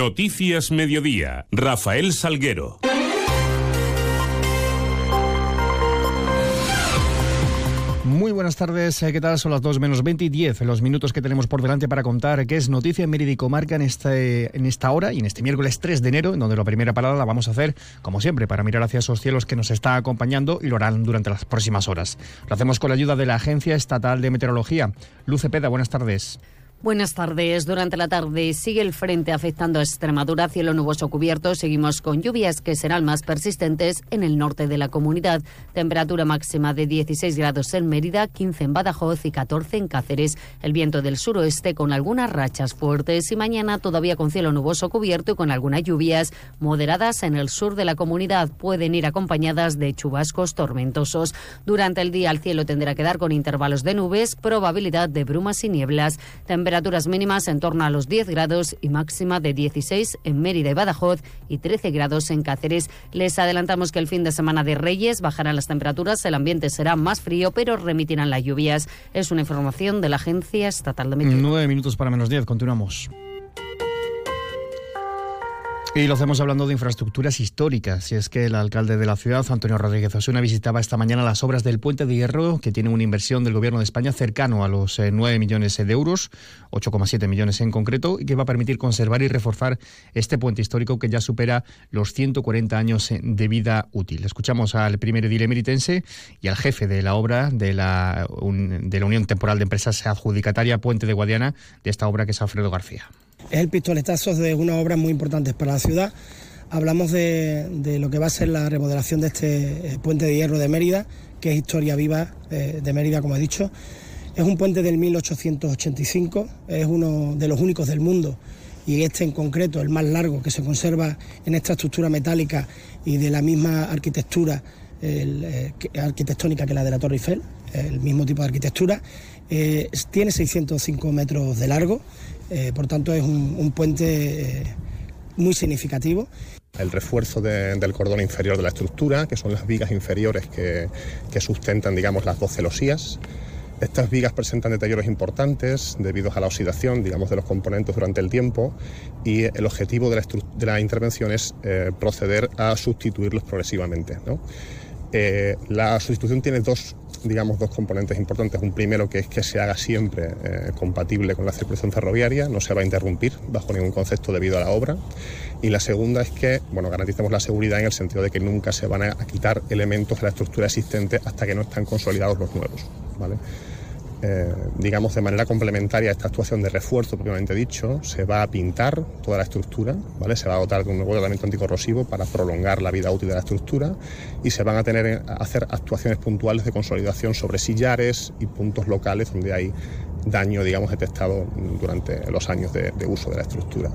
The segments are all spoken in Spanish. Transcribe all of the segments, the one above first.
Noticias Mediodía. Rafael Salguero. Muy buenas tardes, eh, ¿qué tal? Son las 2 menos 20 y 10, los minutos que tenemos por delante para contar qué es noticia en Mérida y Comarca en, este, en esta hora y en este miércoles 3 de enero, en donde la primera parada la vamos a hacer, como siempre, para mirar hacia esos cielos que nos está acompañando y lo harán durante las próximas horas. Lo hacemos con la ayuda de la Agencia Estatal de Meteorología. Luce Peda, buenas tardes. Buenas tardes. Durante la tarde sigue el frente afectando a Extremadura, cielo nuboso cubierto. Seguimos con lluvias que serán más persistentes en el norte de la comunidad. Temperatura máxima de 16 grados en Mérida, 15 en Badajoz y 14 en Cáceres. El viento del suroeste con algunas rachas fuertes y mañana todavía con cielo nuboso cubierto y con algunas lluvias moderadas en el sur de la comunidad. Pueden ir acompañadas de chubascos tormentosos. Durante el día el cielo tendrá que dar con intervalos de nubes, probabilidad de brumas y nieblas temperaturas mínimas en torno a los 10 grados y máxima de 16 en Mérida y Badajoz y 13 grados en Cáceres. Les adelantamos que el fin de semana de Reyes bajarán las temperaturas, el ambiente será más frío, pero remitirán las lluvias. Es una información de la Agencia Estatal de Meteorología. Nueve minutos para menos 10, continuamos. Y lo hacemos hablando de infraestructuras históricas. Y es que el alcalde de la ciudad, Antonio Rodríguez Osuna, visitaba esta mañana las obras del Puente de Hierro, que tiene una inversión del Gobierno de España cercano a los 9 eh, millones de euros, 8,7 millones en concreto, y que va a permitir conservar y reforzar este puente histórico que ya supera los 140 años eh, de vida útil. Escuchamos al primer edil emeritense y al jefe de la obra de la, de la Unión Temporal de Empresas Adjudicataria Puente de Guadiana de esta obra, que es Alfredo García es el pistoletazo de una obra muy importante para la ciudad. Hablamos de, lo que va a ser la remodelación de este eh, puente de hierro de Mérida, que es historia viva eh, de Mérida, como he dicho. Es un puente del 1885, es uno de los únicos del mundo y este en concreto, el más largo que se conserva en esta estructura metálica y de la misma arquitectura eh, arquitectónica que la de la Torre Eiffel, el mismo tipo de arquitectura. tiene 605 metros de largo, eh, por tanto, es un, puente eh, muy significativo. El refuerzo del cordón inferior de la estructura, que son las vigas inferiores que, sustentan, digamos, las dos celosías. Estas vigas presentan deterioros importantes debido a la oxidación, digamos, de los componentes durante el tiempo y el objetivo de la, intervención es eh, proceder a sustituirlos progresivamente. La sustitución tiene dos digamos, dos componentes importantes. Un primero que es que se haga siempre eh, compatible con la circulación ferroviaria, no se va a interrumpir bajo ningún concepto debido a la obra. Y la segunda es que, bueno, garantizamos la seguridad en el sentido de que nunca se van a quitar elementos de la estructura existente hasta que no están consolidados los nuevos, ¿vale? Eh, digamos, de manera complementaria a esta actuación de refuerzo propiamente dicho, se va a pintar toda la estructura, ¿vale? se va a dotar de un nuevo tratamiento anticorrosivo para prolongar la vida útil de la estructura y se van a tener a hacer actuaciones puntuales de consolidación sobre sillares y puntos locales donde hay daño, digamos, detectado durante los años de uso de la estructura.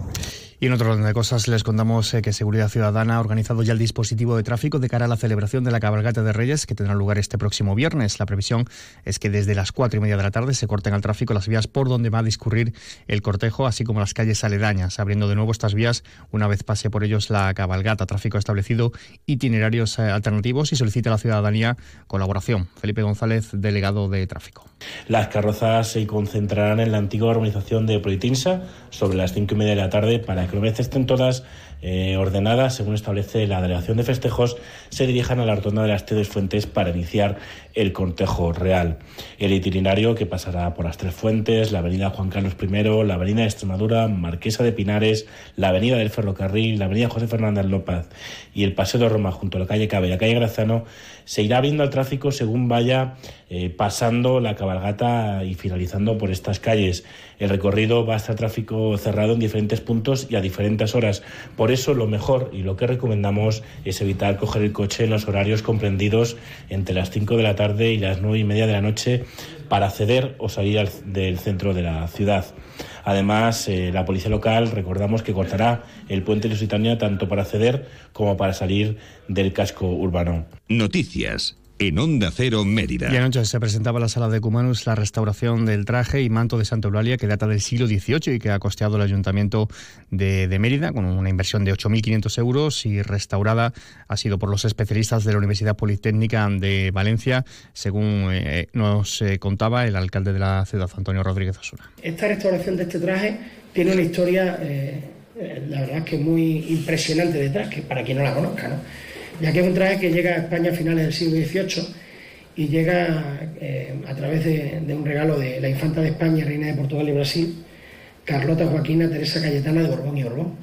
Y en otro orden de cosas les contamos eh, que Seguridad Ciudadana ha organizado ya el dispositivo de tráfico de cara a la celebración de la cabalgata de Reyes que tendrá lugar este próximo viernes. La previsión es que desde las cuatro y media de la tarde se corten al tráfico las vías por donde va a discurrir el cortejo, así como las calles aledañas, abriendo de nuevo estas vías una vez pase por ellos la cabalgata. Tráfico establecido, itinerarios eh, alternativos y solicita a la ciudadanía colaboración. Felipe González, delegado de tráfico. Las carrozas se concentrarán en la antigua organización de Proitinsa sobre las cinco y media de la tarde para que vez estén todas eh, ordenadas, según establece la delegación de festejos, se dirijan a la rotonda de las Tres Fuentes para iniciar el cortejo real. El itinerario que pasará por las Tres Fuentes, la avenida Juan Carlos I, la avenida de Extremadura, Marquesa de Pinares, la avenida del Ferrocarril, la avenida José Fernández López y el Paseo de Roma junto a la calle Cabe y la calle Grazano, se irá abriendo al tráfico según vaya eh, pasando la cabalgata y finalizando por estas calles. El recorrido va a estar tráfico cerrado en diferentes puntos y a diferentes horas. Por eso lo mejor y lo que recomendamos es evitar coger el coche en los horarios comprendidos entre las 5 de la tarde y las 9 y media de la noche para acceder o salir del centro de la ciudad. Además, eh, la policía local recordamos que cortará el puente Lusitania tanto para acceder como para salir del casco urbano. Noticias en Onda Cero Mérida. Y anoche se presentaba en la sala de Cumanus la restauración del traje y manto de Santa Eulalia que data del siglo XVIII y que ha costeado el Ayuntamiento de, Mérida con una inversión de 8.500 euros y restaurada ha sido por los especialistas de la Universidad Politécnica de Valencia, según eh, nos eh, contaba el alcalde de la ciudad, Antonio Rodríguez Osuna. Esta restauración de este traje tiene una historia... Eh, la verdad es que muy impresionante detrás, que para quien no la conozca, ¿no? Ya que es un traje que llega a España a finales del siglo XVIII y llega eh, a través de, un regalo de la infanta de España, reina de Portugal y Brasil, Carlota Joaquina Teresa Cayetana de Borbón y Borbón,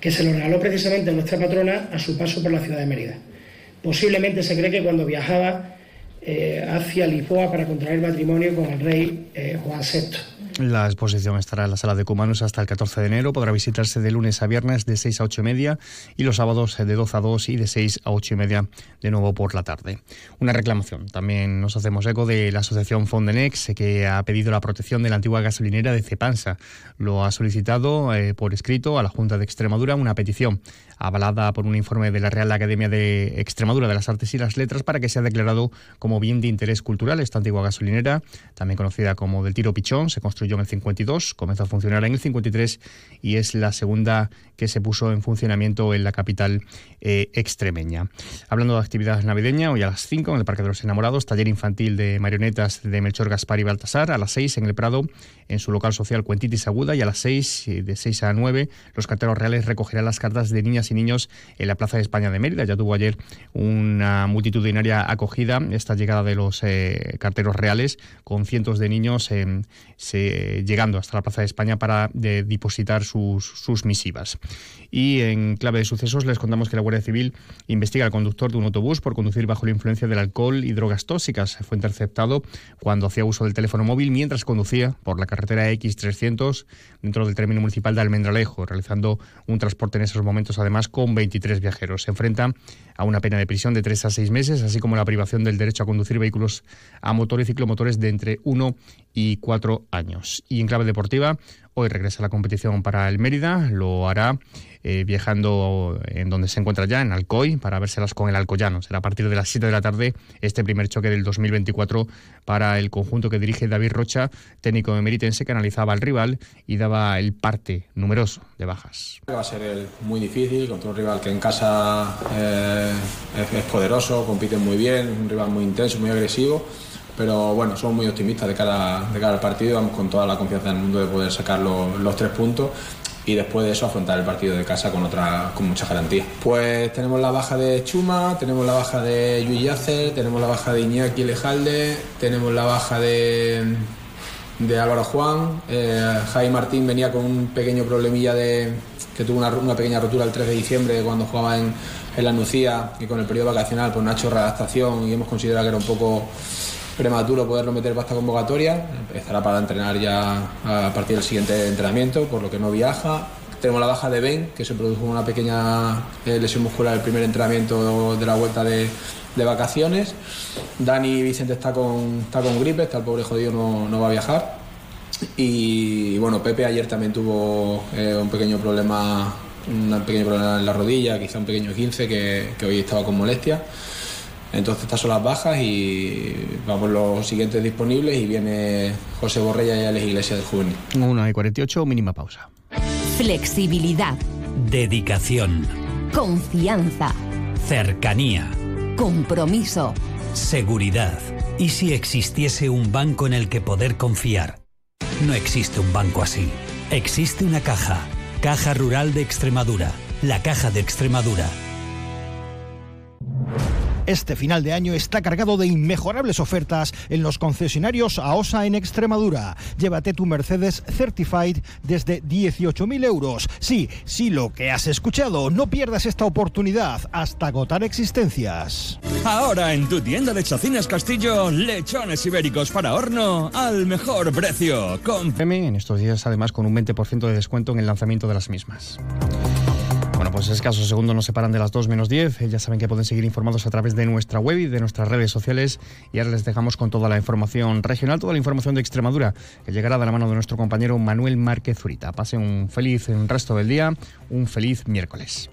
que se lo regaló precisamente a nuestra patrona a su paso por la ciudad de Mérida. Posiblemente se cree que cuando viajaba eh, hacia Lisboa para contraer matrimonio con el rey eh, Juan VI. La exposición estará en la sala de Cumanos hasta el 14 de enero. Podrá visitarse de lunes a viernes de 6 a 8 y media y los sábados de 12 a 2 y de 6 a 8 y media de nuevo por la tarde. Una reclamación. También nos hacemos eco de la asociación Fondenex que ha pedido la protección de la antigua gasolinera de Cepansa. Lo ha solicitado eh, por escrito a la Junta de Extremadura una petición avalada por un informe de la Real Academia de Extremadura de las Artes y las Letras para que sea declarado como bien de interés cultural esta antigua gasolinera, también conocida como del Tiro Pichón. Se construyó en el 52, comenzó a funcionar en el 53 y es la segunda que se puso en funcionamiento en la capital eh, extremeña. Hablando de actividades navideñas, hoy a las 5 en el Parque de los Enamorados, taller infantil de marionetas de Melchor Gaspar y Baltasar, a las 6 en el Prado, en su local social Cuentitis Aguda, y a las 6, eh, de 6 a 9, los carteros reales recogerán las cartas de niñas y niños en la Plaza de España de Mérida. Ya tuvo ayer una multitudinaria acogida esta llegada de los eh, carteros reales, con cientos de niños se, llegando hasta la Plaza de España para depositar sus, sus misivas. Y en clave de sucesos les contamos que la Guardia Civil investiga al conductor de un autobús por conducir bajo la influencia del alcohol y drogas tóxicas. Fue interceptado cuando hacía uso del teléfono móvil mientras conducía por la carretera X300 dentro del término municipal de Almendralejo, realizando un transporte en esos momentos además con 23 viajeros. Se enfrenta a una pena de prisión de 3 a 6 meses, así como la privación del derecho a conducir vehículos a motor y ciclomotores de entre 1 y 4 años. Y en clave deportiva, Hoy regresa la competición para el Mérida, lo hará eh, viajando en donde se encuentra ya, en Alcoy, para vérselas con el Alcoyano. Será a partir de las 7 de la tarde este primer choque del 2024 para el conjunto que dirige David Rocha, técnico de Meritense, que analizaba al rival y daba el parte numeroso de bajas. Va a ser muy difícil contra un rival que en casa eh, es, poderoso, compite muy bien, un rival muy intenso, muy agresivo pero bueno, somos muy optimistas de cara, de cara al partido, vamos con toda la confianza del mundo de poder sacar los, tres puntos y después de eso afrontar el partido de casa con otra con mucha garantía. Pues tenemos la baja de Chuma, tenemos la baja de Luis Yacer, tenemos la baja de Iñaki Lejalde, tenemos la baja de, de Álvaro Juan, eh, Jaime Martín venía con un pequeño problemilla de que tuvo una, una, pequeña rotura el 3 de diciembre cuando jugaba en, en la Nucía y con el periodo vacacional pues no ha hecho readaptación y hemos considerado que era un poco prematuro poderlo meter para esta convocatoria. Empezará para entrenar ya a partir del siguiente entrenamiento, por lo que no viaja. Tenemos la baja de Ben, que se produjo una pequeña eh, lesión muscular el primer entrenamiento de la vuelta de, vacaciones. Dani Vicente está con, está con gripe, está el pobre jodido, no, no va a viajar. Y bueno, Pepe ayer también tuvo eh, un pequeño problema, un pequeño problema en la rodilla, quizá un pequeño 15 que, que hoy estaba con molestia. Entonces estas son las bajas y vamos los siguientes disponibles y viene José Borrella y Alex Iglesias del Juvenil. 1 y 48, mínima pausa. Flexibilidad. Dedicación. Confianza. Cercanía. Compromiso. Seguridad. ¿Y si existiese un banco en el que poder confiar? No existe un banco así. Existe una caja. Caja Rural de Extremadura. La Caja de Extremadura este final de año está cargado de inmejorables ofertas en los concesionarios AOSA en Extremadura. Llévate tu Mercedes Certified desde 18.000 euros. Sí, sí, lo que has escuchado. No pierdas esta oportunidad hasta agotar existencias. Ahora en tu tienda de Chacines Castillo, lechones ibéricos para horno al mejor precio. Con... En estos días, además, con un 20% de descuento en el lanzamiento de las mismas. Pues escasos segundos nos separan de las 2 menos 10. Ya saben que pueden seguir informados a través de nuestra web y de nuestras redes sociales. Y ahora les dejamos con toda la información regional, toda la información de Extremadura, que llegará de la mano de nuestro compañero Manuel Márquez Zurita. Pasen un feliz resto del día, un feliz miércoles.